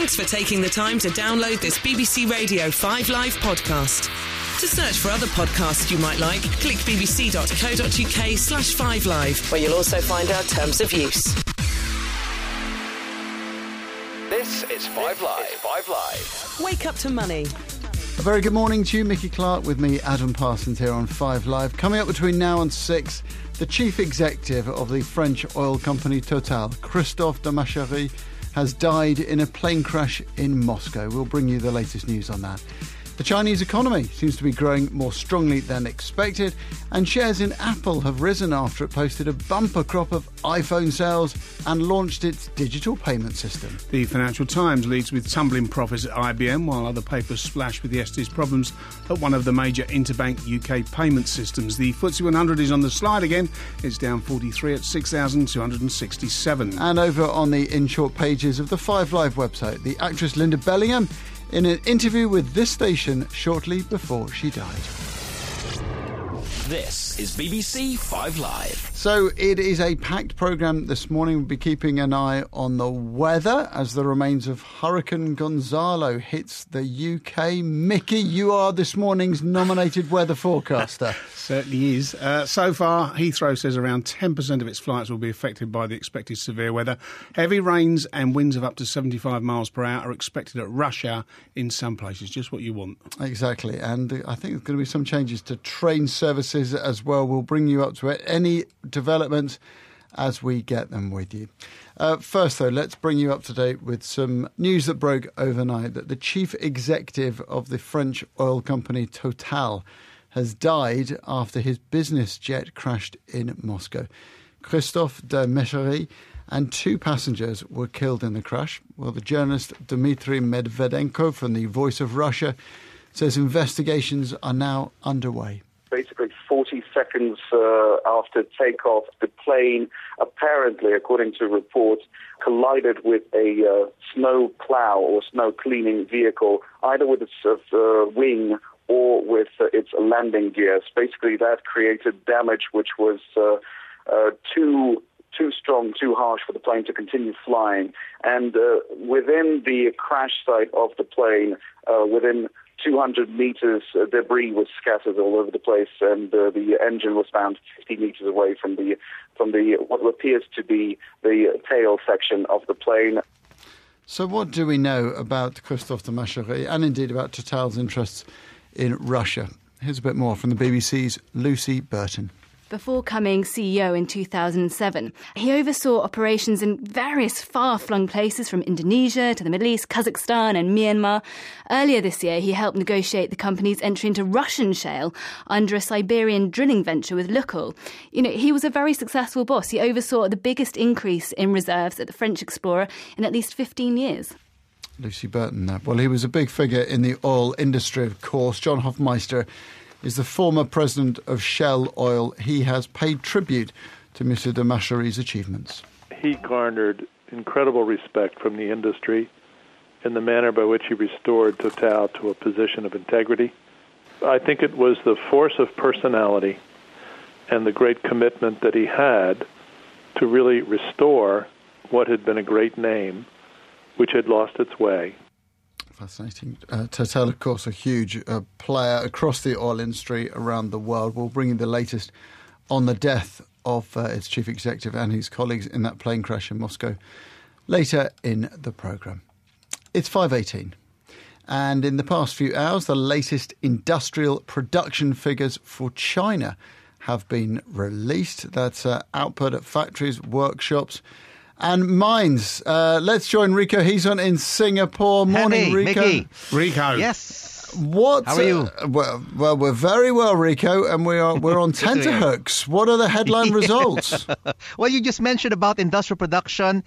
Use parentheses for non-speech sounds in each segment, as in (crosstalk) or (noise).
Thanks for taking the time to download this BBC Radio 5 Live podcast. To search for other podcasts you might like, click bbc.co.uk slash 5live, where you'll also find our terms of use. This is Five Live. Five Live. Wake up to money. A very good morning to you, Mickey Clark, with me, Adam Parsons, here on Five Live. Coming up between now and six, the chief executive of the French oil company Total, Christophe de Margerie, has died in a plane crash in Moscow. We'll bring you the latest news on that. The Chinese economy seems to be growing more strongly than expected, and shares in Apple have risen after it posted a bumper crop of iPhone sales and launched its digital payment system. The Financial Times leads with tumbling profits at IBM, while other papers splash with yesterday's problems at one of the major interbank UK payment systems. The FTSE 100 is on the slide again. It's down 43 at 6,267. And over on the in short pages of the Five Live website, the actress Linda Bellingham in an interview with this station shortly before she died. This is BBC Five Live. So it is a packed programme this morning. We'll be keeping an eye on the weather as the remains of Hurricane Gonzalo hits the UK. Mickey, you are this morning's nominated weather (laughs) forecaster. Certainly is. Uh, so far, Heathrow says around 10% of its flights will be affected by the expected severe weather. Heavy rains and winds of up to 75 miles per hour are expected at rush hour in some places. Just what you want. Exactly. And I think there's going to be some changes to train services as well. We'll bring you up to it. Any developments as we get them with you. Uh, first, though, let's bring you up to date with some news that broke overnight that the chief executive of the French oil company Total has died after his business jet crashed in Moscow. Christophe de Margerie and two passengers were killed in the crash. Well, the journalist Dmitry Medvedenko from the Voice of Russia says investigations are now underway basically 40 seconds uh, after takeoff, the plane apparently, according to reports, collided with a uh, snow plow or snow cleaning vehicle, either with its uh, wing or with uh, its landing gears. Basically, that created damage which was uh, uh, too too strong, too harsh for the plane to continue flying. And within the crash site of the plane, within 200 meters, uh, debris was scattered all over the place, and uh, the engine was found 50 meters away from the from the what appears to be the tail section of the plane. So, what do we know about Christophe de Margerie and indeed about Total's interests in Russia? Here's a bit more from the BBC's Lucy Burton before coming CEO in 2007. He oversaw operations in various far flung places from Indonesia to the Middle East, Kazakhstan, and Myanmar. Earlier this year, he helped negotiate the company's entry into Russian shale under a Siberian drilling venture with Lukoil. You know, he was a very successful boss. He oversaw the biggest increase in reserves at the French explorer in at least 15 years. Lucy Burton. Well, he was a big figure in the oil industry, of course. John Hofmeister is the former president of Shell Oil. He has paid tribute to Mr. de Margerie's achievements. He garnered incredible respect from the industry in the manner by which he restored Total to a position of integrity. I think it was the force of personality and the great commitment that he had to really restore what had been a great name, which had lost its way. Fascinating. Uh, Total, of course, a huge uh, player across the oil industry around the world. We'll bring you the latest on the death of uh, its chief executive and his colleagues in that plane crash in Moscow later in the programme. It's 5.18. And in the past few hours, the latest industrial production figures for China have been released. That's uh, output at factories, workshops, and mines. Uh, let's join Rico. He's on in Singapore. Morning, hey, Rico. Mickey. Rico. Yes. What? How are you? Uh, well, well, we're very well, Rico, and we are we're on (laughs) tenterhooks. What are the headline (laughs) results? (laughs) well, you just mentioned about industrial production.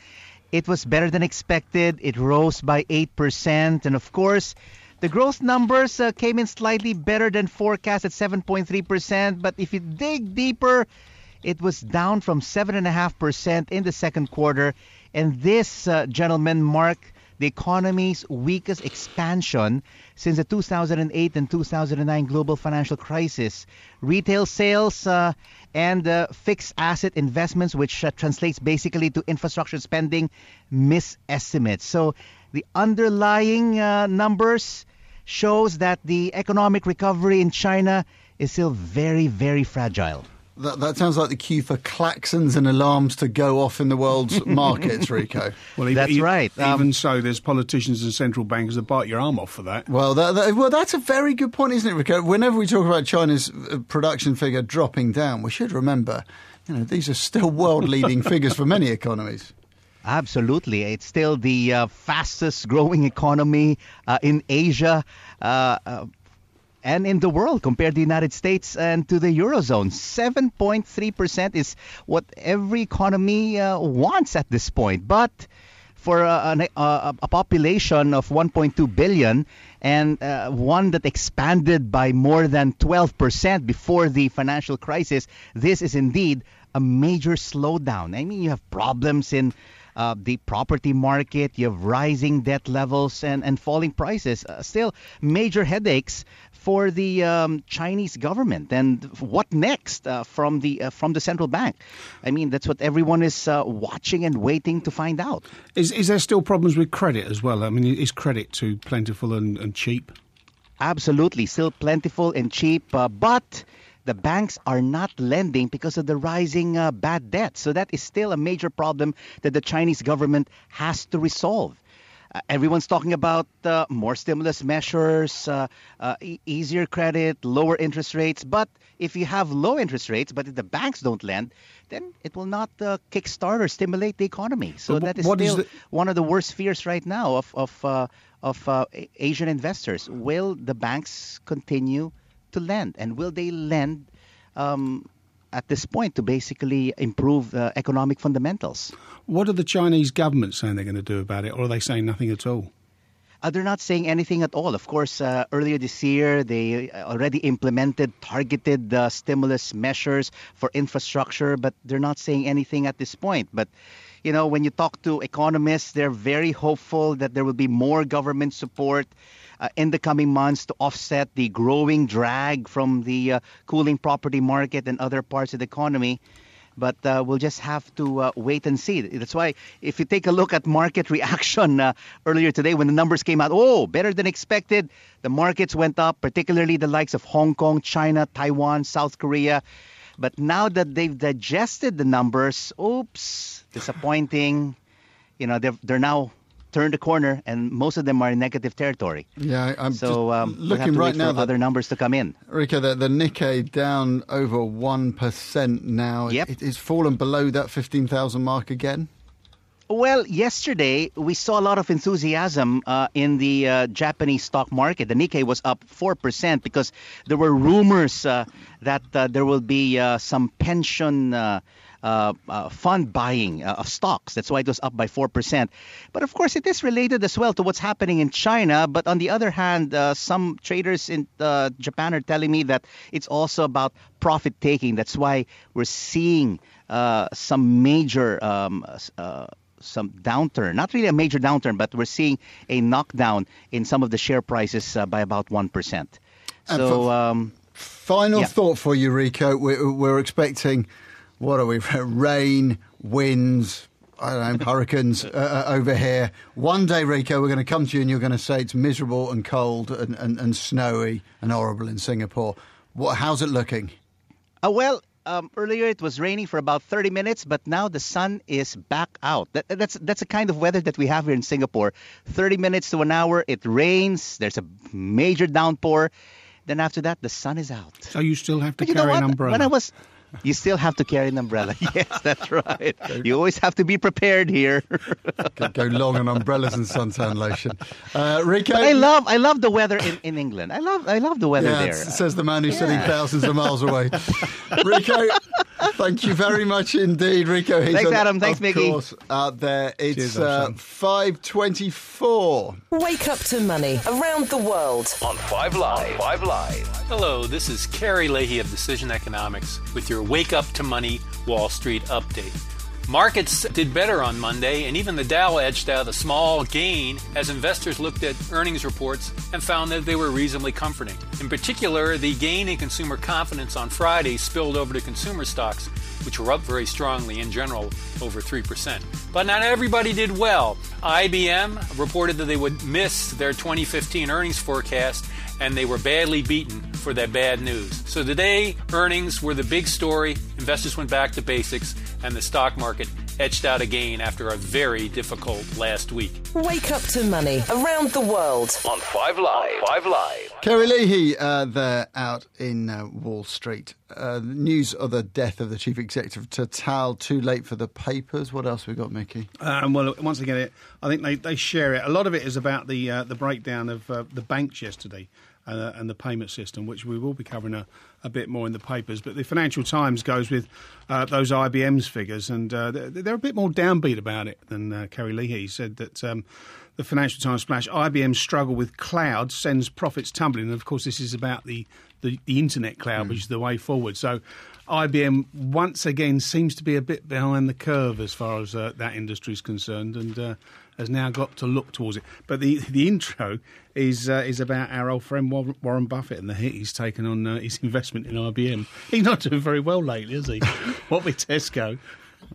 It was better than expected. It rose by eight percent, and of course. The growth numbers uh, came in slightly better than forecast at 7.3%, but if you dig deeper, it was down from 7.5% in the second quarter. And this, uh, gentlemen, marked the economy's weakest expansion since the 2008 and 2009 global financial crisis. Retail sales uh, and uh, fixed asset investments, which uh, translates basically to infrastructure spending, miss estimates. So the underlying uh, numbers shows that the economic recovery in China is still very, very fragile. That, that sounds like the cue for klaxons and alarms to go off in the world's (laughs) markets, Rico. Well, even, That's even- right. Even Um, so, there's politicians and central bankers that bite your arm off for that. Well, that, that- well, that's a very good point, isn't it, Rico? Whenever we talk about China's uh, production figure dropping down, we should remember, you know, these are still world-leading (laughs) figures for many economies. Absolutely. It's still the uh, fastest growing economy uh, in Asia uh, uh, and in the world compared to the United States and to the Eurozone. 7.3% is what every economy uh, wants at this point. But for uh, an, uh, a population of 1.2 billion and uh, one that expanded by more than 12% before the financial crisis, this is indeed a major slowdown. I mean, you have problems in uh, the property market, you have rising debt levels and, and falling prices. Uh, still, major headaches for the um, Chinese government. And what next uh, from the uh, from the central bank? I mean, that's what everyone is uh, watching and waiting to find out. Is, is there still problems with credit as well? I mean, is credit too plentiful and, and cheap? Absolutely, still plentiful and cheap, uh, but the banks are not lending because of the rising uh, bad debt. So that is still a major problem that the Chinese government has to resolve. Uh, everyone's talking about uh, more stimulus measures, uh, uh, e- easier credit, lower interest rates. But if you have low interest rates, but if the banks don't lend, then it will not uh, kickstart or stimulate the economy. So But that is what is still the- one of the worst fears right now of of uh, of uh, Asian investors. Will the banks continue to lend, and will they lend um, at this point to basically improve uh, economic fundamentals? What are the Chinese government saying they're going to do about it, or are they saying nothing at all? Uh, they're not saying anything at all. Of course, uh, earlier this year, they already implemented targeted uh, stimulus measures for infrastructure, but they're not saying anything at this point. But, you know, when you talk to economists, they're very hopeful that there will be more government support uh, in the coming months to offset the growing drag from the uh, cooling property market and other parts of the economy but uh, we'll just have to uh, wait and see. That's why, if you take a look at market (laughs) reaction uh, earlier today when the numbers came out, oh, better than expected, the markets went up, particularly the likes of Hong Kong, China, Taiwan, South Korea. But now that they've digested the numbers, oops, disappointing. You know, they're, they're now turned the corner, and most of them are in negative territory. Yeah, I'm So um, looking right now for that other numbers to come in. Rico, the, the Nikkei down over 1% now. Yep. It, it's fallen below that 15,000 mark again. Well, yesterday we saw a lot of enthusiasm uh, in the uh, Japanese stock market. The Nikkei was up 4% because there were rumors uh, that uh, there will be uh, some pension uh, fund buying uh, of stocks. That's why it was up by 4%. But of course, it is related as well to what's happening in China. But on the other hand, uh, some traders in uh, Japan are telling me that it's also about profit taking. That's why we're seeing uh, some major. Um, uh, some downturn, not really a major downturn, but we're seeing a knockdown in some of the share prices uh, by about 1%. And So, for- um, Final Yeah. thought for you, Rico. We're, we're expecting, what are we, (laughs) rain, winds, I don't know, hurricanes (laughs) uh, uh, over here. One day, Rico, we're going to come to you and you're going to say it's miserable and cold and, and, and snowy and horrible in Singapore. What, how's it looking? uh, well, um, earlier it was raining for about 30 minutes, but now the sun is back out. That, that's that's the kind of weather that we have here in Singapore. 30 minutes to an hour, it rains. There's a major downpour. Then after that, the sun is out. So you still have to But you know carry what? an umbrella. When I was, you still have to carry an umbrella. (laughs) Yes, that's right. You always have to be prepared here. (laughs) Go, go long on umbrellas and suntan lotion. Uh, Rico, But I love I love the weather in, in England. I love I love the weather yeah, there. s- says the man who's sitting thousands of miles away. (laughs) Rico, thank you very much indeed, Rico. He's Thanks, on- Adam. Thanks, of Mickey. course, out there. It's uh, five twenty-four. Wake up to money around the world. On 5 Live. 5 Live. Hello, this is Kerry Leahy of Decision Economics with your Wake Up to Money Wall Street update. Markets did better on Monday, and even the Dow edged out a small gain as investors looked at earnings reports and found that they were reasonably comforting. In particular, the gain in consumer confidence on Friday spilled over to consumer stocks, which were up very strongly in general, over 3%. But not everybody did well. IBM reported that they would miss their 2015 earnings forecast and they were badly beaten for that bad news. So today, earnings were the big story. Investors went back to basics, and the stock market etched out a gain after a very difficult last week. Wake up to money around the world on Five Live. Five Live. Kerry Leahy uh, there out in uh, Wall Street. Uh, news of the death of the chief executive of Total. Too late for the papers. What else we got, Mickey? Um, well, once again, I think they, they share it. A lot of it is about the uh, the breakdown of uh, the banks yesterday uh, and the payment system, which we will be covering a, a, bit more in the papers. But the Financial Times goes with uh, those IBM's figures, and uh, they're, they're, a bit more downbeat about it than uh, Kerry Leahy said that. Um, the Financial Times splash: IBM's struggle with cloud sends profits tumbling. And of course, this is about the, the, the internet cloud, mm. which is the way forward. So, IBM once again seems to be a bit behind the curve as far as uh, that industry is concerned, and uh, has now got to look towards it. But the the intro is uh, is about our old friend Warren Buffett and the hit he's taken on uh, his (laughs) investment in IBM. He's not doing very well lately, is he? (laughs) what with Tesco.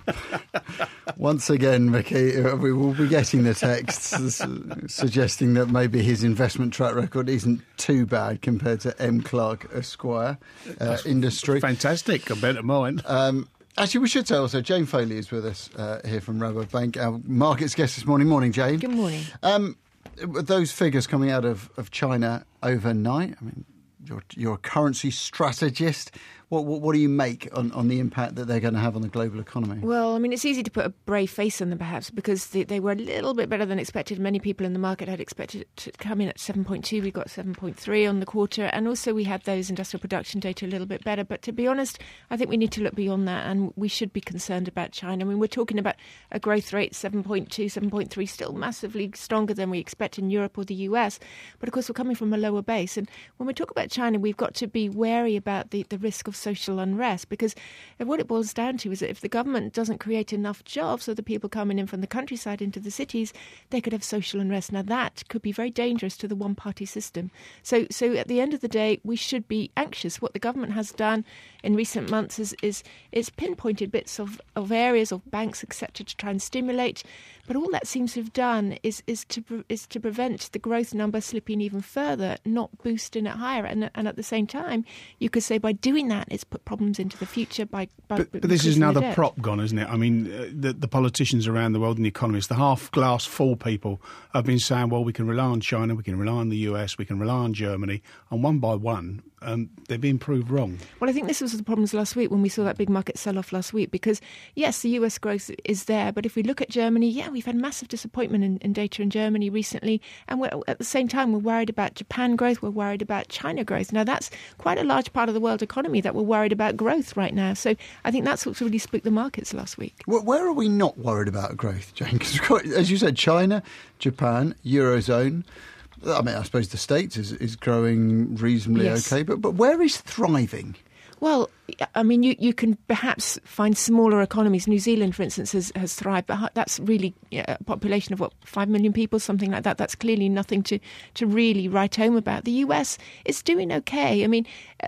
(laughs) Once again, Mickey, uh, we will be getting the texts suggesting that maybe his investment track record isn't too bad compared to M. Clark Esquire uh, industry. Fantastic compared to mine. Um, Actually, we should say also Jane Foley is with us uh, here from Rabobank, our markets guest this morning. Morning, Jane. Good morning. Um, those figures coming out of, of China overnight, I mean, you're, you're a currency strategist. What, what, what, do you make on, on the impact that they're going to have on the global economy? Well, I mean, it's easy to put a brave face on them, perhaps, because they, they were a little bit better than expected. Many people in the market had expected it to come in at 7.2. We got 7.3 on the quarter. And also, we had those industrial production data a little bit better. But to be honest, I think we need to look beyond that and we should be concerned about China. I mean, we're talking about a growth rate 7.2, 7.3, still massively stronger than we expect in Europe or the US. But of course, we're coming from a lower base. And when we talk about China, we've got to be wary about the, the risk of social unrest because what it boils down to is that if the government doesn't create enough jobs for the people coming in from the countryside into the cities, they could have social unrest. Now that could be very dangerous to the one party system. So so at the end of the day, we should be anxious. What the government has done in recent months is is, is pinpointed bits of, of areas of banks, etc., to try and stimulate. But all that seems to have done is is to is to prevent the growth number slipping even further, not boosting it higher. And and at the same time, you could say by doing that, it's put problems into the future by. by but, but this is now another prop gone, isn't it? I mean, uh, the, the politicians around the world and the economists, the half glass full people, have been saying, well, we can rely on China, we can rely on the US, we can rely on Germany, and one by one, um, they've been proved wrong. Well, I think this was the problems last week when we saw that big market sell off last week because, yes, the US growth is there, but if we look at Germany, yeah, we've had massive disappointment in, in data in Germany recently. And at the same time, we're worried about Japan growth, we're worried about China growth. Now, that's quite a large part of the world economy that we're worried about growth right now. So I think that's what's really spooked the markets last week. Where are we not worried about growth, Jane? Because, (laughs) as you said, China, Japan, Eurozone. I mean, I suppose the States is, is growing reasonably yes. okay, but, but where is thriving? Well, I mean, you, you can perhaps find smaller economies. New Zealand, for instance, has, has thrived, but that's really a population of what five million people, something like that. That's clearly nothing to to really write home about. The US is doing okay. I mean,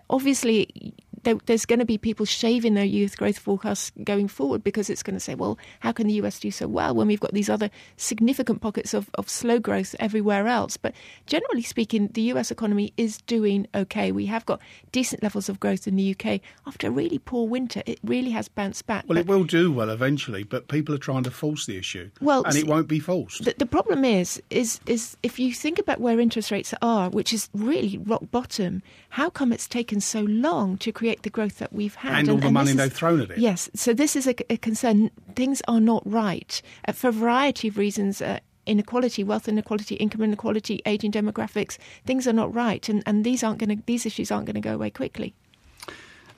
obviously there, there's going to be people shaving their youth growth forecasts going forward because it's going to say, well, how can the US do so well when we've got these other significant pockets of, of slow growth everywhere else? But generally speaking, the US economy is doing okay. We have got decent levels of growth in the UK after a really poor winter. It really has bounced back. Well, it will do well eventually, but people are trying to force the issue. Well, and it won't be forced. The, the problem is, is, is if you think about where interest rates are, which is really rock bottom, how come it's taken so long to create create the growth that we've had. And, and all the and money they've thrown at it. Yes. So this is a, a concern. Things are not right uh, for a variety of reasons. Uh, inequality, wealth inequality, income inequality, aging demographics, things are not right, and, and these aren't going to these issues aren't going to go away quickly.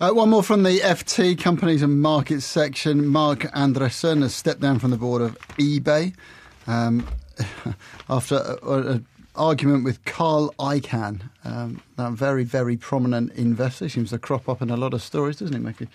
Uh, one more from the FT companies and markets section. Marc Andreessen has stepped down from the board of eBay um, (laughs) after a, a, argument with Carl Icahn, um, that very, very prominent investor. Seems to crop up in a lot of stories, doesn't it, Mickey?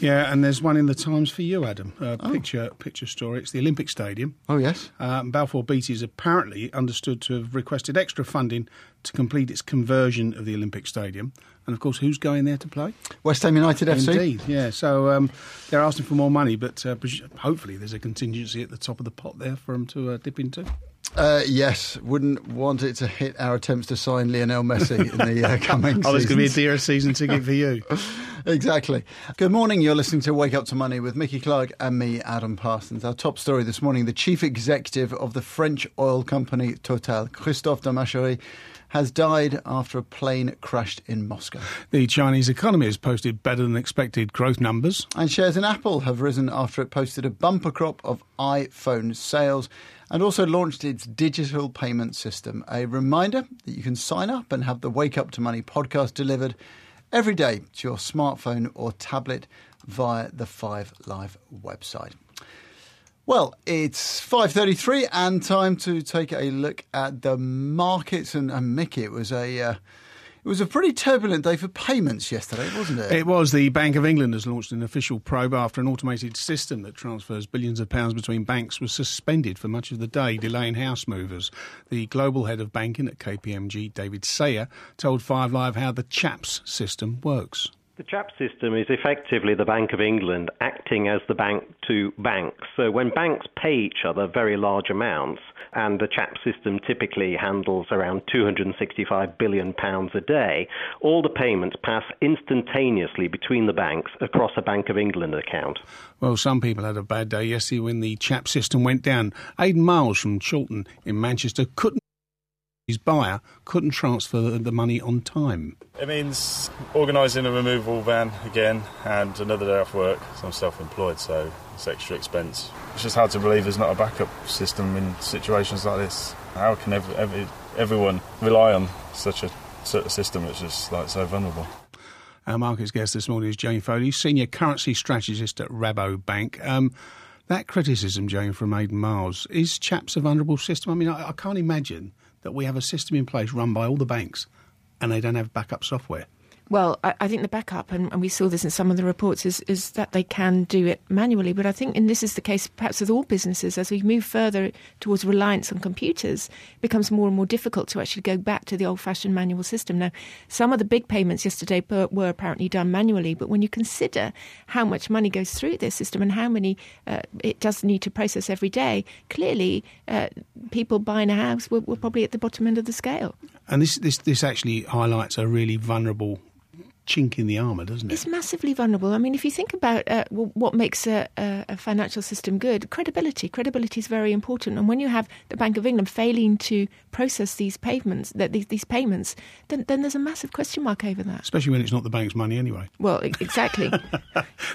Yeah, and there's one in the Times for you, Adam. A picture picture story. It's the Olympic Stadium. Oh, yes. Um, Balfour Beatty is apparently understood to have requested extra funding to complete its conversion of the Olympic Stadium. And of course, who's going there to play? West Ham United FC. Indeed, yeah. So um, they're asking for more money, but uh, hopefully there's a contingency at the top of the pot there for them to uh, dip into. Uh, yes, wouldn't want it to hit our attempts to sign Lionel Messi in the uh, (laughs) coming Oh, there's going to be a dearer season ticket for you. (laughs) Exactly. Good morning. You're listening to Wake Up to Money with Mickey Clark and me, Adam Parsons. Our top story this morning the chief executive of the French oil company Total, Christophe de Margerie, has died after a plane crashed in Moscow. The Chinese economy has posted better than expected growth numbers. And shares in Apple have risen after it posted a bumper crop of iPhone sales and also launched its digital payment system. A reminder that you can sign up and have the Wake Up to Money podcast delivered every day to your smartphone or tablet via the Five Live website. Well, it's 5:33 and time to take a look at the markets and, and Mickey it was a uh, it was a pretty turbulent day for payments yesterday, wasn't it? It was the Bank of England has launched an official probe after an automated system that transfers billions of pounds between banks was suspended for much of the day, delaying house movers. The global head of banking at KPMG, David Sayer, told Five Live how the CHAPS system works. The CHAP system is effectively the Bank of England acting as the bank to banks. So when banks pay each other very large amounts, and the CHAP system typically handles around 265 billion pounds a day, all the payments pass instantaneously between the banks across a Bank of England account. Well, some people had a bad day yesterday when the CHAP system went down. Aidan Miles from Chorlton in Manchester couldn't. His buyer couldn't transfer the- money on time. It means organising a removal van again and another day off work. So I'm self employed, so it's extra expense. It's just hard to believe there's not a backup system in situations like this. How can every, every, everyone rely on such a, such a system that's just like so vulnerable? Our markets guest this morning is Jane Foley, senior currency strategist at Rabobank. Um, that criticism, Jane, from Aidan Miles, is CHAPS a vulnerable system? I mean, I, I can't imagine that we have a system in place run by all the banks and they don't have backup software. Well, I, I think the backup, and, and we saw this in some of the reports, is, is that they can do it manually. But I think, and this is the case perhaps with all businesses, as we move further towards reliance on computers, it becomes more and more difficult to actually go back to the old fashioned manual system. Now, some of the big payments yesterday per, were apparently done manually, but when you consider how much money goes through this system and how many uh, it does need to process every day, clearly uh, people buying a house were, were probably at the bottom end of the scale. And this, this, this actually highlights a really vulnerable chink in the armour, doesn't it? It's massively vulnerable. I mean, if you think about uh, what makes a, a, financial system good, credibility. Credibility is very important. And when you have the Bank of England failing to process these payments, that these, these payments, then, then there's a massive question mark over that. Especially when it's not the bank's money anyway. Well, exactly. (laughs)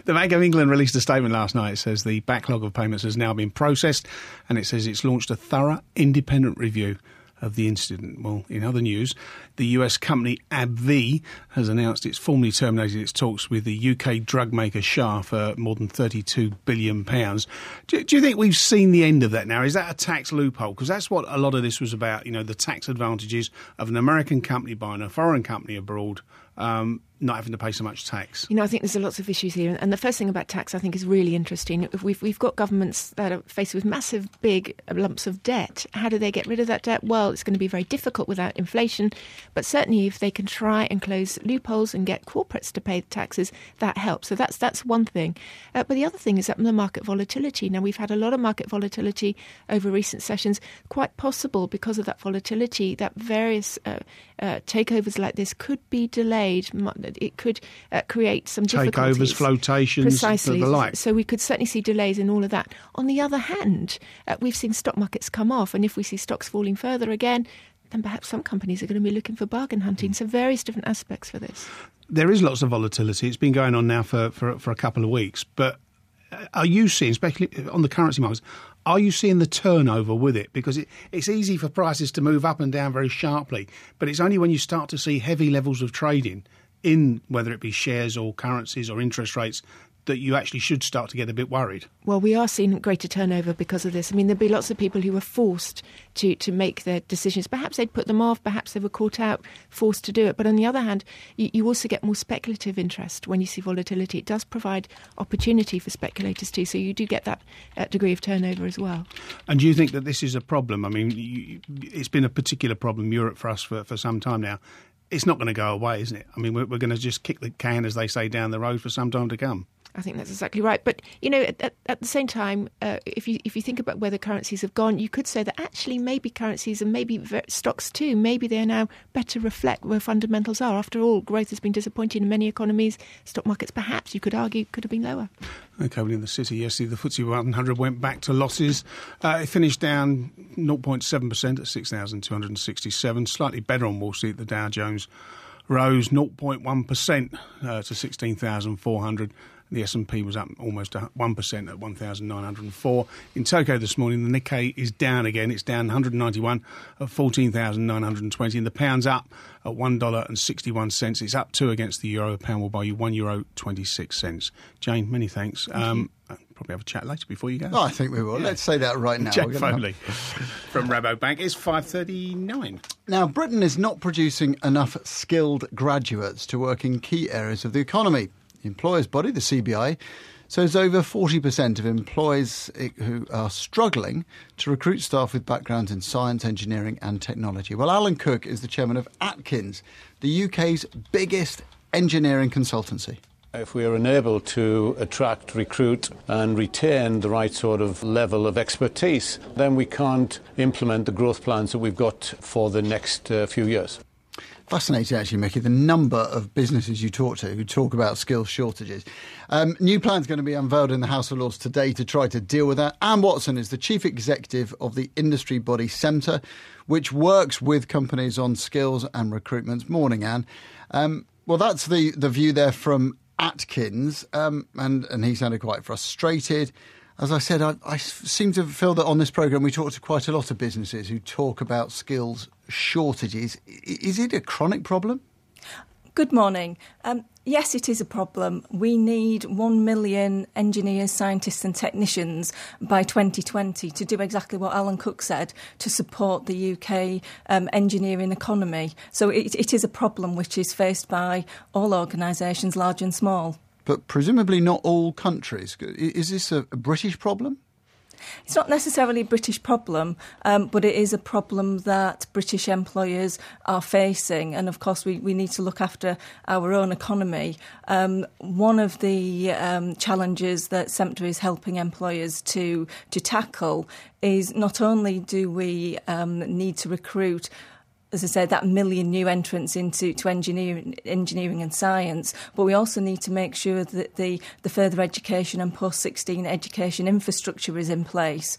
The Bank of England released a statement last night. It says the backlog of payments has now been processed, and it says it's launched a thorough, independent review of the incident. Well, in other news, the US company AbbVie has announced it's formally terminated its talks with the UK drug maker Shire for more than 32 billion pounds. Do, do you think we've seen the end of that now? Is that a tax loophole? Because that's what a lot of this was about. You know, the tax advantages of an American company buying a foreign company abroad. Um, not having to pay so much tax. You know, I think there's lots of issues here, and the first thing about tax, I think, is really interesting. If we've we've got governments that are faced with massive, big lumps of debt. How do they get rid of that debt? Well, it's going to be very difficult without inflation, but certainly if they can try and close loopholes and get corporates to pay taxes, that helps. So that's that's one thing. Uh, but the other thing is that the market volatility. Now we've had a lot of market volatility over recent sessions. Quite possible because of that volatility that various uh, uh, takeovers like this could be delayed. Mu- It could uh, create some difficulties. Takeovers, flotations, precisely. the, the like. So we could certainly see delays in all of that. On the other hand, uh, we've seen stock markets come off, and if we see stocks falling further again, then perhaps some companies are going to be looking for bargain hunting. So various different aspects for this. there is lots of volatility. It's been going on now for, for, for a couple of weeks. But uh, are you seeing, especially on the currency markets, are you seeing the turnover with it? Because it, it's easy for prices to move up and down very sharply, but it's only when you start to see heavy levels of trading in whether it be shares or currencies or interest rates that you actually should start to get a bit worried. Well, we are seeing greater turnover because of this. I mean, there'll be lots of people who were forced to, to make their decisions. Perhaps they'd put them off, perhaps they were caught out, forced to do it. But on the other hand, you, you also get more speculative interest when you see volatility. It does provide opportunity for speculators too, so you do get that uh, degree of turnover as well. And do you think that this is a problem? I mean, you, it's been a particular problem in Europe for us for, for some time now. It's not going to go away, isn't it? I mean, we're, we're going to just kick the can, as they say, down the road for some time to come. I think that's exactly right. But you know, at, at the same time, uh, if you if you think about where the currencies have gone, you could say that actually maybe currencies and maybe stocks too, maybe they are now better reflect where fundamentals are. After all, growth has been disappointing in many economies. Stock markets, perhaps you could argue, could have been lower. Okay, well, in the city yesterday, the FTSE 100 went back to losses. Uh, it finished down 0.7% at 6,267, slightly better on Wall Street. The Dow Jones rose 0.1% uh, to 16,400. The S&P was up almost 1% at 1,904. In Tokyo this morning, the Nikkei is down again. It's down 191 at 14,920. And the pound's up at $1.61. It's up 2 against the euro. The pound will buy you €1 euro 26 cents. Jane, many thanks. Thank um, probably have a chat later before you go. Oh, I think we will. Yeah. Let's say that right now. Jack Foley from Rabobank. It's 5.39. Now, Britain is not producing enough skilled graduates to work in key areas of the economy. Employers' body, the CBI, says over 40% of employees who are struggling to recruit staff with backgrounds in science, engineering, and technology. Well, Allan Cook is the chairman of Atkins, the UK's biggest engineering consultancy. If we are unable to attract, recruit, and retain the right sort of level of expertise, then we can't implement the growth plans that we've got for the next uh, few years fascinating actually, Mickey, the number of businesses you talk to who talk about skill shortages. Um, new plans going to be unveiled in the House of Lords today to try to deal with that. Anne Watson is the chief executive of the industry body SEMTA, which works with companies on skills and recruitment. Morning, Anne. Um, well, that's the, the view there from Atkins, um, and, and he sounded quite frustrated as I said, I, I, seem to feel that on this programme we talk to quite a lot of businesses who talk about skills shortages. Is it a chronic problem? Good morning. Um, yes, it is a problem. We need 1 million engineers, scientists, and technicians by 2020 to do exactly what Allan Cook said to support the UK um, engineering economy. So it, it is a problem which is faced by all organisations, large and small. But presumably not all countries. Is this a, British problem? It's not necessarily a British problem, um, but it is a problem that British employers are facing. And of course, we, we need to look after our own economy. Um, one of the um, challenges that SEMTA is helping employers to, to tackle is not only do we um, need to recruit as I said, that million new entrants into to engineering, engineering and science. But we also need to make sure that the, the further education and post 16 education infrastructure is in place.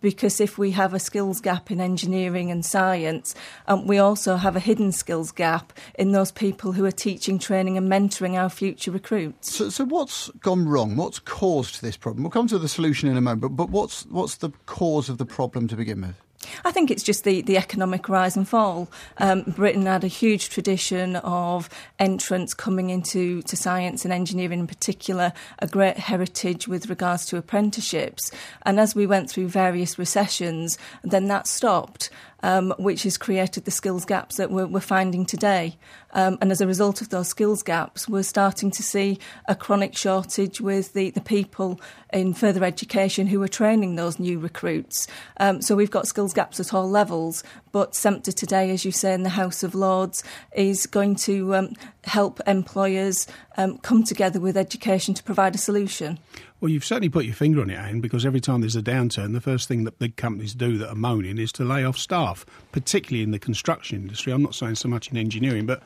Because if we have a skills gap in engineering and science, um, we also have a hidden skills gap in those people who are teaching, training, and mentoring our future recruits. So, so what's gone wrong? What's caused this problem? We'll come to the solution in a moment, but what's, what's the cause of the problem to begin with? I think it's just the, the economic rise and fall. Um, Britain had a huge tradition of entrants coming into to science and engineering in particular, a great heritage with regards to apprenticeships. And as we went through various recessions, then that stopped um, which has created the skills gaps that we're, we're finding today. Um, and as a result of those skills gaps, we're starting to see a chronic shortage with the, the people in further education who are training those new recruits. Um, so we've got skills gaps at all levels, but SEMTA today, as you say, in the House of Lords, is going to um, help employers um, come together with education to provide a solution. Well, you've certainly put your finger on it, Anne, because every time there's a downturn, the first thing that big companies do that are moaning is to lay off staff, particularly in the construction industry. I'm not saying so much in engineering, but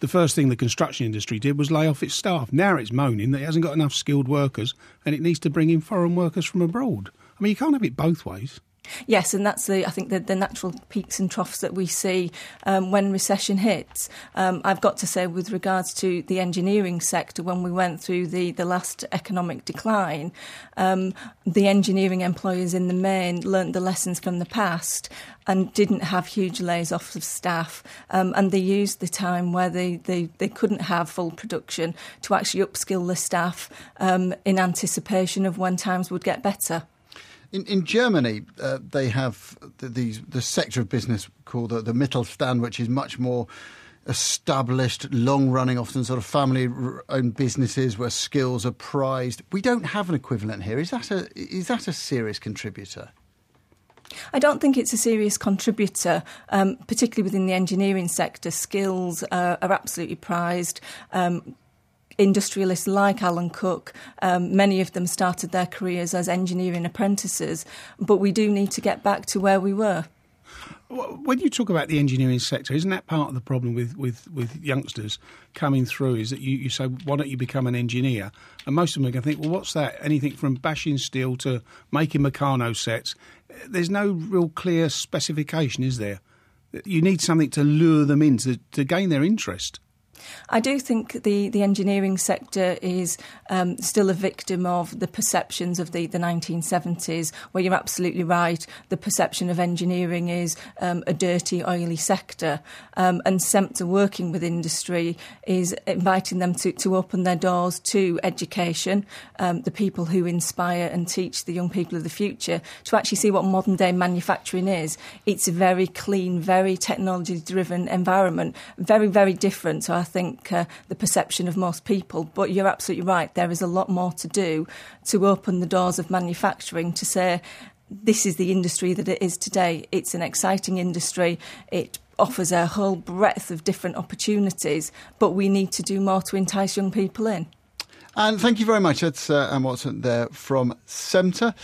the first thing the construction industry did was lay off its staff. Now it's moaning that it hasn't got enough skilled workers and it needs to bring in foreign workers from abroad. I mean, you can't have it both ways. Yes, and that's the I think the, the natural peaks and troughs that we see um, when recession hits. Um, I've got to say, with regards to the engineering sector, when we went through the, the last economic decline, um, the engineering employers in the main learnt the lessons from the past and didn't have huge lays off of staff. Um, and they used the time where they, they, they couldn't have full production to actually upskill the staff um, in anticipation of when times would get better. In, in Germany, uh, they have the, the, the sector of business called the, the Mittelstand, which is much more established, long running, often sort of family owned businesses where skills are prized. We don't have an equivalent here. Is that a, is that a serious contributor? I don't think it's a serious contributor, um, particularly within the engineering sector. Skills uh, are absolutely prized. Um, industrialists like Allan Cook, um, many of them started their careers as engineering apprentices, but we do need to get back to where we were. When you talk about the engineering sector, isn't that part of the problem with, with, with youngsters coming through? Is that you, you say, why don't you become an engineer? And most of them are going to think, well, what's that? Anything from bashing steel to making Meccano sets. There's no real clear specification, is there? You need something to lure them in to, to gain their interest. I do think the, the engineering sector is um, still a victim of the perceptions of the, the 1970s, where you're absolutely right. The perception of engineering is um, a dirty, oily sector. Um, and SEMTA working with industry is inviting them to, to open their doors to education, um, the people who inspire and teach the young people of the future to actually see what modern day manufacturing is. It's a very clean, very technology driven environment, very, very different. So I think, uh, the perception of most people. But you're absolutely right, there is a lot more to do to open the doors of manufacturing to say, this is the industry that it is today. It's an exciting industry. It offers a whole breadth of different opportunities, but we need to do more to entice young people in. And thank you very much. That's uh, Anne Watson there from SEMTA.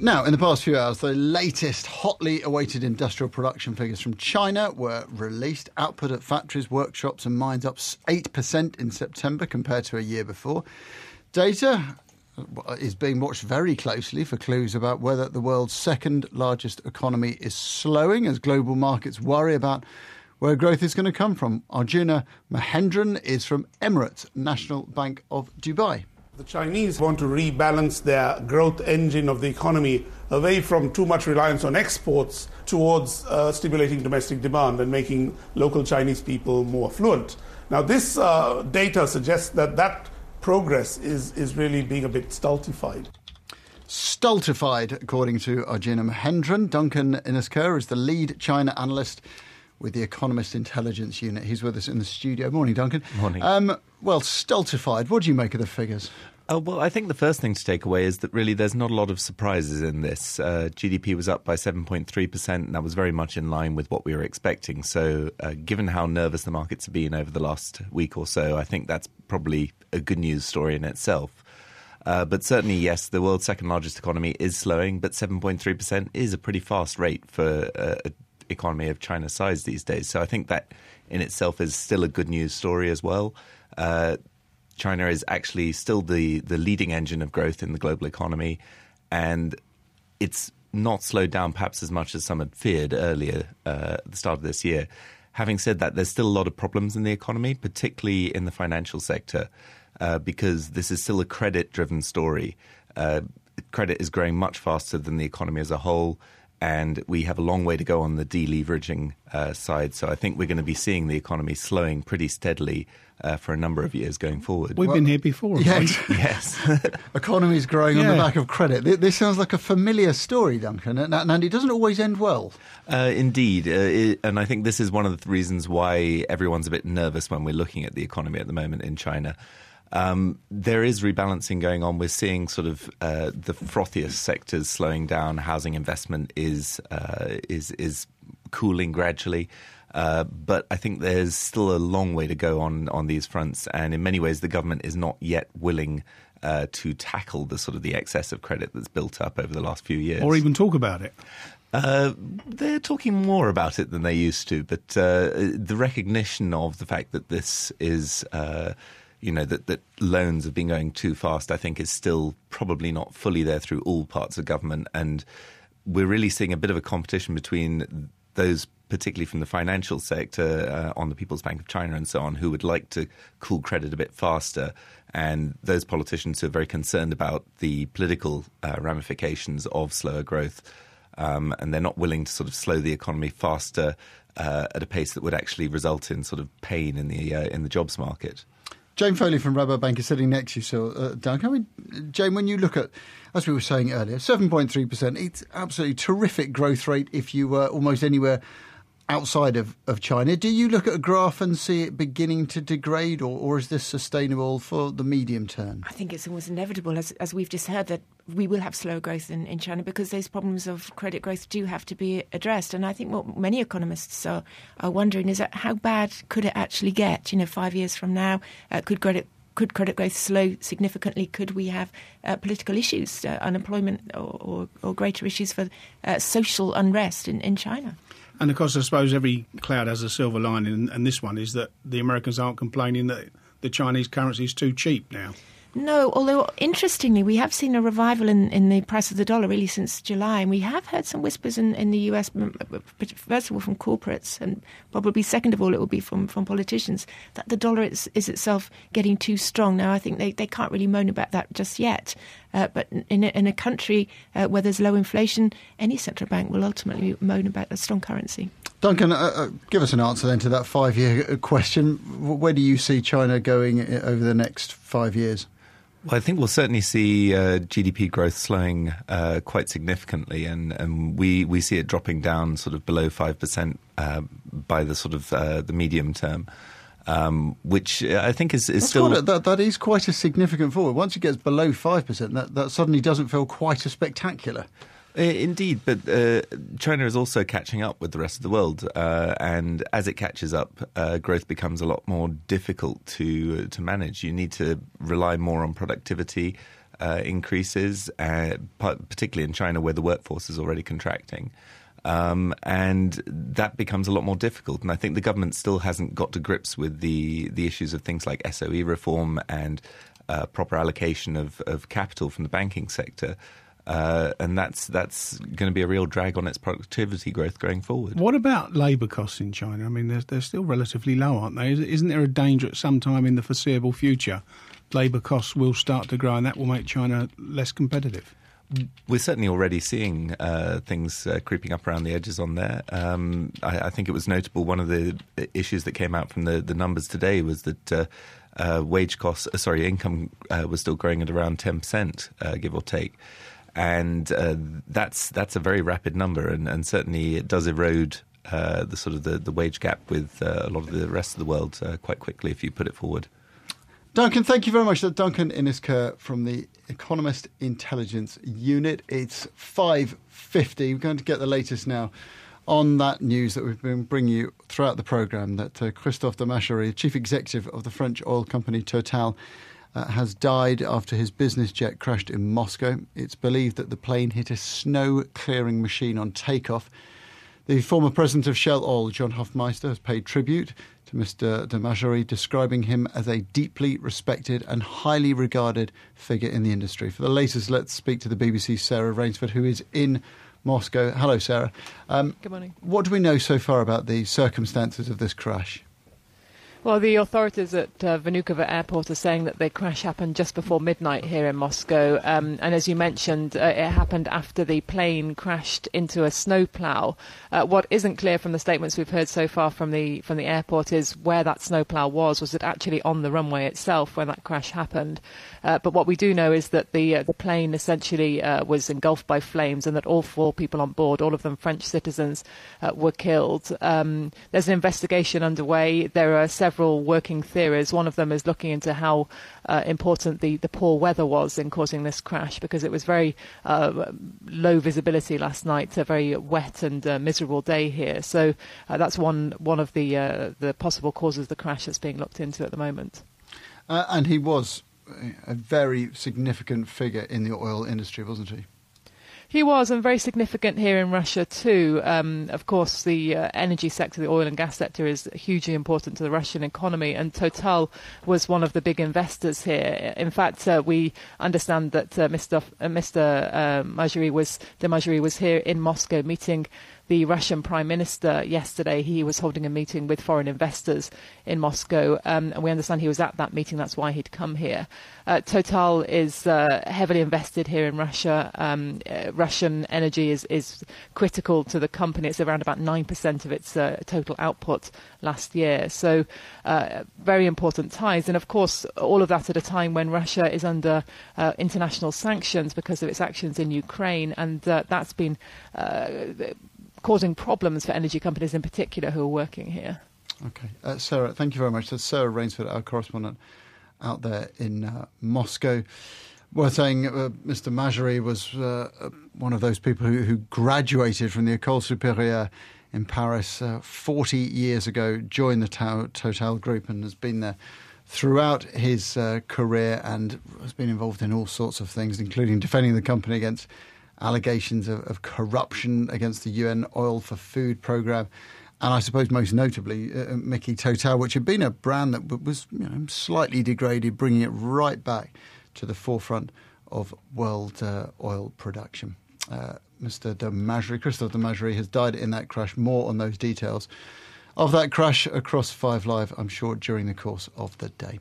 Now, in the past few hours, the latest hotly awaited industrial production figures from China were released. Output at factories, workshops, and mines up 8% in September compared to a year before. Data uh, is being watched very closely for clues about whether the world's second largest economy is slowing as global markets worry about where growth is going to come from. Arjuna Mahendran is from Emirates National Bank of Dubai. The Chinese want to rebalance their growth engine of the economy away from too much reliance on exports towards uh, stimulating domestic demand and making local Chinese people more affluent. Now, this uh, data suggests that that progress is, is really being a bit stultified. Stultified, according to Arjuna Mahendran. Duncan Innes-Ker is the lead China analyst with the Economist Intelligence Unit. He's with us in the studio. Morning, Duncan. Morning. Um, well, stultified. What do you make of the figures? Uh, well, I think the first thing to take away is that really there's not a lot of surprises in this. Uh, GDP was up by 7.3%, and that was very much in line with what we were expecting. So, uh, given how nervous the markets have been over the last week or so, I think that's probably a good news story in itself. Uh, but certainly, yes, the world's second largest economy is slowing, but 7.3% is a pretty fast rate for a economy of China's size these days. So I think that in itself is still a good news story as well. Uh, China is actually still the, the leading engine of growth in the global economy, and it's not slowed down perhaps as much as some had feared earlier uh, at the start of this year. Having said that, there's still a lot of problems in the economy, particularly in the financial sector, uh, because this is still a credit driven story. Uh, credit is growing much faster than the economy as a whole and we have a long way to go on the deleveraging uh, side. So I think we're going to be seeing the economy slowing pretty steadily uh, for a number of years going forward. We've well, been here before. Yes. (laughs) (laughs) yes. Economies growing yeah. on the back of credit. This sounds like a familiar story, Duncan, and it doesn't always end well. Uh, indeed. Uh, it, and I think this is one of the reasons why everyone's a bit nervous when we're looking at the economy at the moment in China. Um, there is rebalancing going on. We're seeing sort of uh, the frothiest sectors slowing down. Housing investment is uh, is is cooling gradually. Uh, but I think there's still a long way to go on on these fronts, and in many ways, the government is not yet willing uh, to tackle the sort of the excess of credit that's built up over the last few years, or even talk about it. Uh, they're talking more about it than they used to, but uh, the recognition of the fact that this is uh, you know that that loans have been going too fast. I think is still probably not fully there through all parts of government, and we're really seeing a bit of a competition between those particularly from the financial sector uh, on the People's Bank of China and so on, who would like to cool credit a bit faster, and those politicians who are very concerned about the political uh, ramifications of slower growth, um, and they're not willing to sort of slow the economy faster uh, at a pace that would actually result in sort of pain in the uh, in the jobs market. Jane Foley from Rabobank is sitting next to you, so uh, Duncan. I mean, Jane, when you look at, as we were saying earlier, 7.3%, it's absolutely terrific growth rate if you were almost anywhere outside of, of China. Do you look at a graph and see it beginning to degrade, or, or is this sustainable for the medium term? I think it's almost inevitable, as, as we've just heard, that we will have slow growth in, in China because those problems of credit growth do have to be addressed. And I think what many economists are, are wondering is how bad could it actually get? You know, five years from now, uh, could credit could credit growth slow significantly? Could we have uh, political issues, uh, unemployment, or, or, or, greater issues for uh, social unrest in, in China? And of course, I suppose every cloud has a silver lining, and this one is that the Americans aren't complaining that the Chinese currency is too cheap now. No, although interestingly, we have seen a revival in, in the price of the dollar really since July, and we have heard some whispers in, in the US, first of all from corporates, and probably second of all it will be from, from politicians, that the dollar is, is itself getting too strong. Now, I think they, they can't really moan about that just yet, uh, but in a, in a country uh, where there's low inflation, any central bank will ultimately moan about a strong currency. Duncan, uh, uh give us an answer then to that five year question. Where do you see China going uh, over the next five years? Well, I think we'll certainly see uh, GDP growth slowing uh, quite significantly, and, and we, we see it dropping down sort of below five percent uh, by the sort of the medium term um, which I think is, is still a, that, that is quite a significant forward. Once it gets below five percent, that, that suddenly doesn't feel quite as spectacular. Indeed, but uh, China is also catching up with the rest of the world, uh, and as it catches up, uh, growth becomes a lot more difficult to to manage. You need to rely more on productivity uh, increases, uh, particularly in China, where the workforce is already contracting. Um, and that becomes a lot more difficult. And I think the government still hasn't got to grips with the, the issues of things like SOE reform and uh, proper allocation of, of capital from the banking sector. Uh, and that's that's going to be a real drag on its productivity growth going forward. What about labour costs in China? I mean, they're, they're still relatively low, aren't they? Isn't there a danger at some time in the foreseeable future labour costs will start to grow and that will make China less competitive? We're certainly already seeing uh, things uh, creeping up around the edges on there. Um, I, I, think it was notable. One of the issues that came out from the, the numbers today was that uh, uh wage costs, uh, sorry, income uh, was still growing at around ten percent, give or take, and uh, that's that's a very rapid number, and, and certainly it does erode uh, the sort of the, the wage gap with uh, a lot of the rest of the world quite quickly if you put it forward. Duncan, thank you very much. Duncan Innes-Ker from the Economist Intelligence Unit. It's 5.50. We're going to get the latest now on that news that we've been bringing you throughout the programme that uh, Christophe de Margerie, chief executive of the French oil company Total, uh, has died after his business jet crashed in Moscow. It's believed that the plane hit a snow clearing machine on takeoff. The former president of Shell Oil, John Hofmeister, has paid tribute to Mr. de Margerie, describing him as a deeply respected and highly regarded figure in the industry. For the latest, let's speak to the BBC's Sarah Rainsford, who is in Moscow. Hello, Sarah. Um, Good morning. What do we know so far about the circumstances of this crash? Well, the authorities at uh, Vnukovo Airport are saying that the crash happened just before midnight here in Moscow. Um, and as you mentioned, uh, it happened after the plane crashed into a snowplow. Uh, what isn't clear from the statements we've heard so far from the from the airport is where that snowplow was. Was it actually on the runway itself when that crash happened? Uh, but what we do know is that the uh, the plane essentially uh, was engulfed by flames, and that all four people on board, all of them French citizens, were killed. Um, there's an investigation underway. There are several several working theories. One of them is looking into how uh, important the, the poor weather was in causing this crash because it was very uh, low visibility last night, a very wet and uh, miserable day here. So uh, that's one one of the uh, the possible causes of the crash that's being looked into at the moment. Uh, and he was a very significant figure in the oil industry, wasn't he? He was, and very significant here in Russia too. Um, of course, the uh, energy sector, the oil and gas sector, is hugely important to the Russian economy, and Total was one of the big investors here. In fact, uh, we understand that Mr. Mr. Margerie was de Margerie was here in Moscow meeting the Russian Prime Minister yesterday. He was holding a meeting with foreign investors in Moscow, um, and we understand he was at that meeting. That's why he'd come here. Uh, Total is uh, heavily invested here in Russia. Um, uh, Russian energy is, is critical to the company. It's around about 9% of its uh, total output last year. So, uh, very important ties. And of course, all of that at a time when Russia is under uh, international sanctions because of its actions in Ukraine. And that's been causing problems for energy companies in particular who are working here. Okay. Uh, Sarah, thank you very much. That's Sarah Rainsford, our correspondent out there in uh, Moscow. We're saying uh, Mr. Margerie was uh, uh, one of those people who, who, graduated from the École Supérieure in Paris uh, 40 years ago, joined the Total Group, and has been there throughout his career and has been involved in all sorts of things, including defending the company against allegations of, of corruption against the UN Oil for Food programme and I suppose most notably uh, uh, Mickey Total, which had been a brand that was you know, slightly degraded, bringing it right back to the forefront of world uh, oil production. Uh, Mr. de Margerie, Christophe de Margerie, has died in that crash. More on those details of that crash across Five Live, I'm sure, during the course of the day.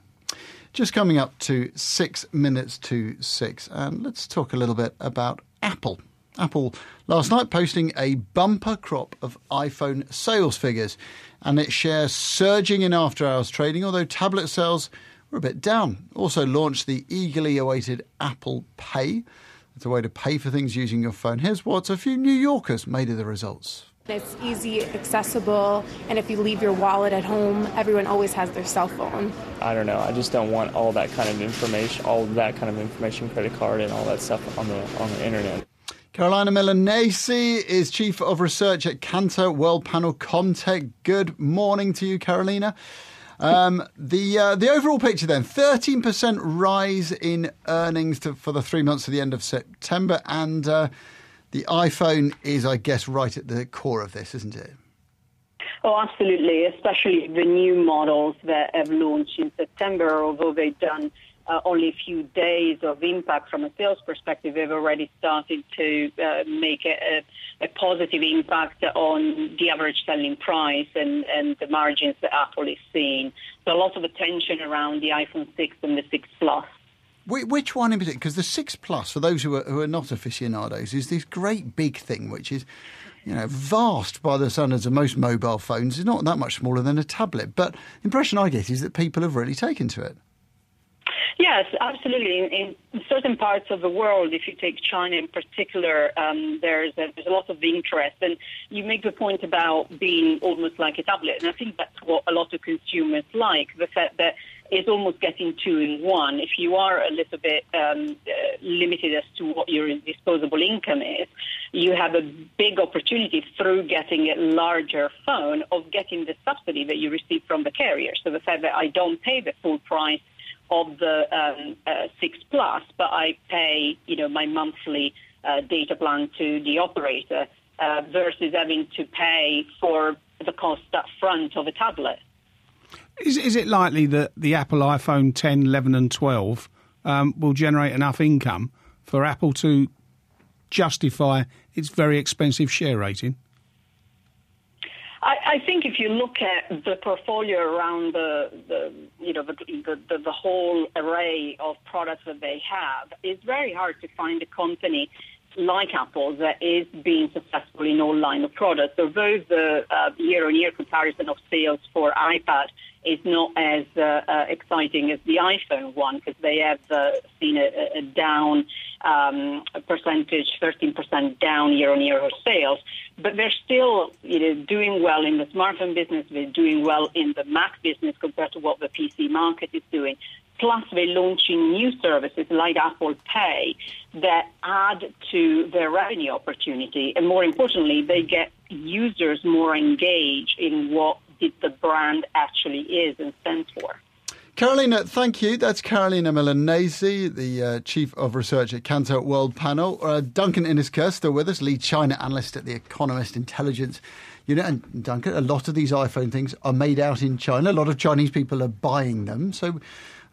Just coming up to six minutes to six, and let's talk a little bit about Apple. Apple last night posting a bumper crop of iPhone sales figures and its shares surging in after hours trading, although tablet sales were a bit down. Also launched the eagerly awaited Apple Pay. It's a way to pay for things using your phone. Here's what a few New Yorkers made of the results. It's easy, accessible, and if you leave your wallet at home, everyone always has their cell phone. I don't know. I just don't want all that kind of information, all that kind of information, credit card, and all that stuff on the on the internet. Carolina Milanesi is Chief of Research at Kantar Worldpanel ComTech. Good morning to you, Carolina. Um, the uh, the overall picture then: thirteen percent rise in earnings to, for the three months to the end of September, and uh, the iPhone is, I guess, right at the core of this, isn't it? Oh, absolutely, especially the new models that have launched in September, although they've done uh, only a few days of impact from a sales perspective, they've already started to uh, make a, a, positive impact on the average selling price and, and the margins that Apple is seeing. So a lot of attention around the iPhone 6 and the 6 Plus. Which one in particular? Because the Six Plus, for those who are, who are not aficionados, is this great big thing, which is, you know, vast by the standards of most mobile phones. It's not that much smaller than a tablet. But the impression I get is that people have really taken to it. Yes, absolutely. In, in, certain parts of the world, if you take China in particular, um, there's a, there's a lot of interest, and you make the point about being almost like a tablet, and I think that's what a lot of consumers like the fact that is almost getting two in one. If you are a little bit um, uh, limited as to what your disposable income is, you have a big opportunity through getting a larger phone of getting the subsidy that you receive from the carrier. So the fact that I don't pay the full price of the um, uh, Six Plus, but I pay, you know, my monthly uh, data plan to the operator uh, versus having to pay for the cost up front of a tablet. Is, is it likely that the Apple iPhone 10, 11, and 12 um, will generate enough income for Apple to justify its very expensive share rating? I, I think if you look at the portfolio around the, the you know the, the, the whole array of products that they have, it's very hard to find a company like Apple that is being successful in all line of products. So those the uh, year-on-year comparison of sales for iPad is not as uh, uh, exciting as the iPhone one because they have uh, seen a, a down um, percentage, 13% down year-on-year of sales. But they're still, you know, doing well in the smartphone business. They're doing well in the Mac business compared to what the PC market is doing. Plus, they're launching new services like Apple Pay that add to their revenue opportunity. And more importantly, they get users more engaged in what the brand actually is and stands for. Carolina, thank you. That's Carolina Milanesi, the uh, Chief of Research at Kantar Worldpanel. Uh, Duncan Innes-Ker, still with us, lead China analyst at the Economist Intelligence Unit. And Duncan, a lot of these iPhone things are made out in China. A lot of Chinese people are buying them. So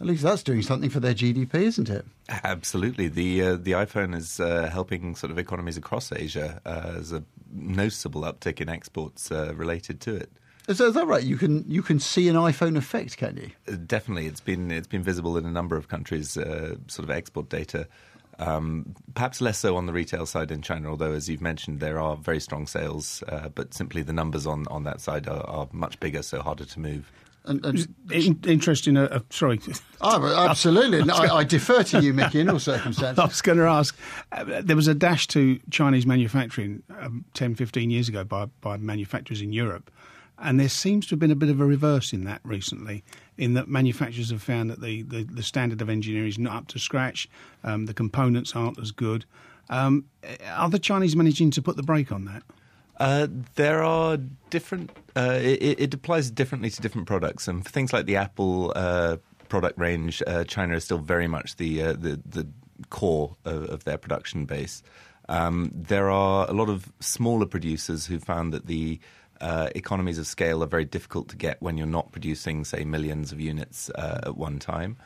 at least that's doing something for their GDP, isn't it? Absolutely. The uh, the iPhone is uh, helping sort of economies across Asia uh, as a noticeable uptick in exports uh, related to it. Is that, is that right? You can you can see an iPhone effect, can you? Uh, definitely, it's been it's been visible in a number of countries. Uh, sort of export data. Um, perhaps less so on the retail side in China, although, as you've mentioned, there are very strong sales, uh, but simply the numbers on, on that side are, are much bigger, so harder to move. And, and in, interesting. Uh, uh, sorry. Oh, absolutely. no, (laughs) I, I, defer to you, Mickey, in all circumstances. (laughs) I was going to ask. Uh, there was a dash to Chinese manufacturing um, 10, 15 years ago by, by manufacturers in Europe. And there seems to have been a bit of a reverse in that recently, in that manufacturers have found that the, the, the standard of engineering is not up to scratch, um, the components aren't as good. Um, are the Chinese managing to put the brake on that? Uh, there are different. Uh, it, it, applies differently to different products, and for things like the Apple uh, product range, uh, China is still very much the uh, the, the, core of, of, their production base. Um, there are a lot of smaller producers who found that the uh, economies of scale are very difficult to get when you're not producing, say, millions of units uh, at one time.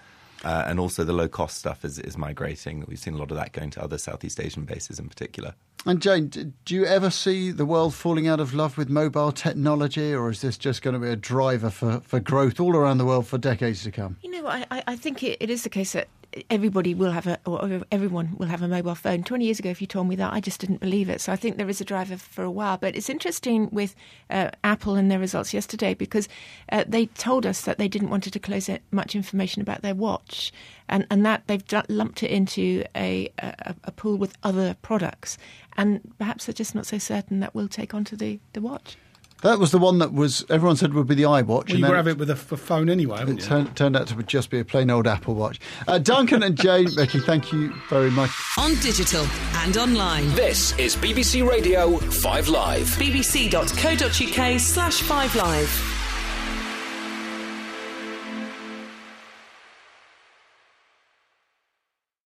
Uh, and also the low cost stuff is, is migrating. We've seen a lot of that going to other Southeast Asian bases in particular. And Jane, do you ever see the world falling out of love with mobile technology, or is this just going to be a driver for, for growth all around the world for decades to come? You know, I, I think it, it is the case that everybody will have a, or everyone will have a mobile phone. 20 years ago, if you told me that, I just didn't believe it. So I think there is a driver for a while. But it's interesting with uh, Apple and their results yesterday because uh, they told us that they didn't want to disclose much information about their watch. And, and that they've lumped it into a, a, a pool with other products. And perhaps they're just not so certain that we'll take onto the, the watch. That was the one that was everyone said would be the iWatch. Well, you grab it with a phone anyway, it turned, turned, out to just be a plain old Apple Watch. Uh, Duncan and Jane, (laughs) Becky, thank you very much. On digital and online. This is BBC Radio 5 Live. bbc.co.uk slash 5 Live.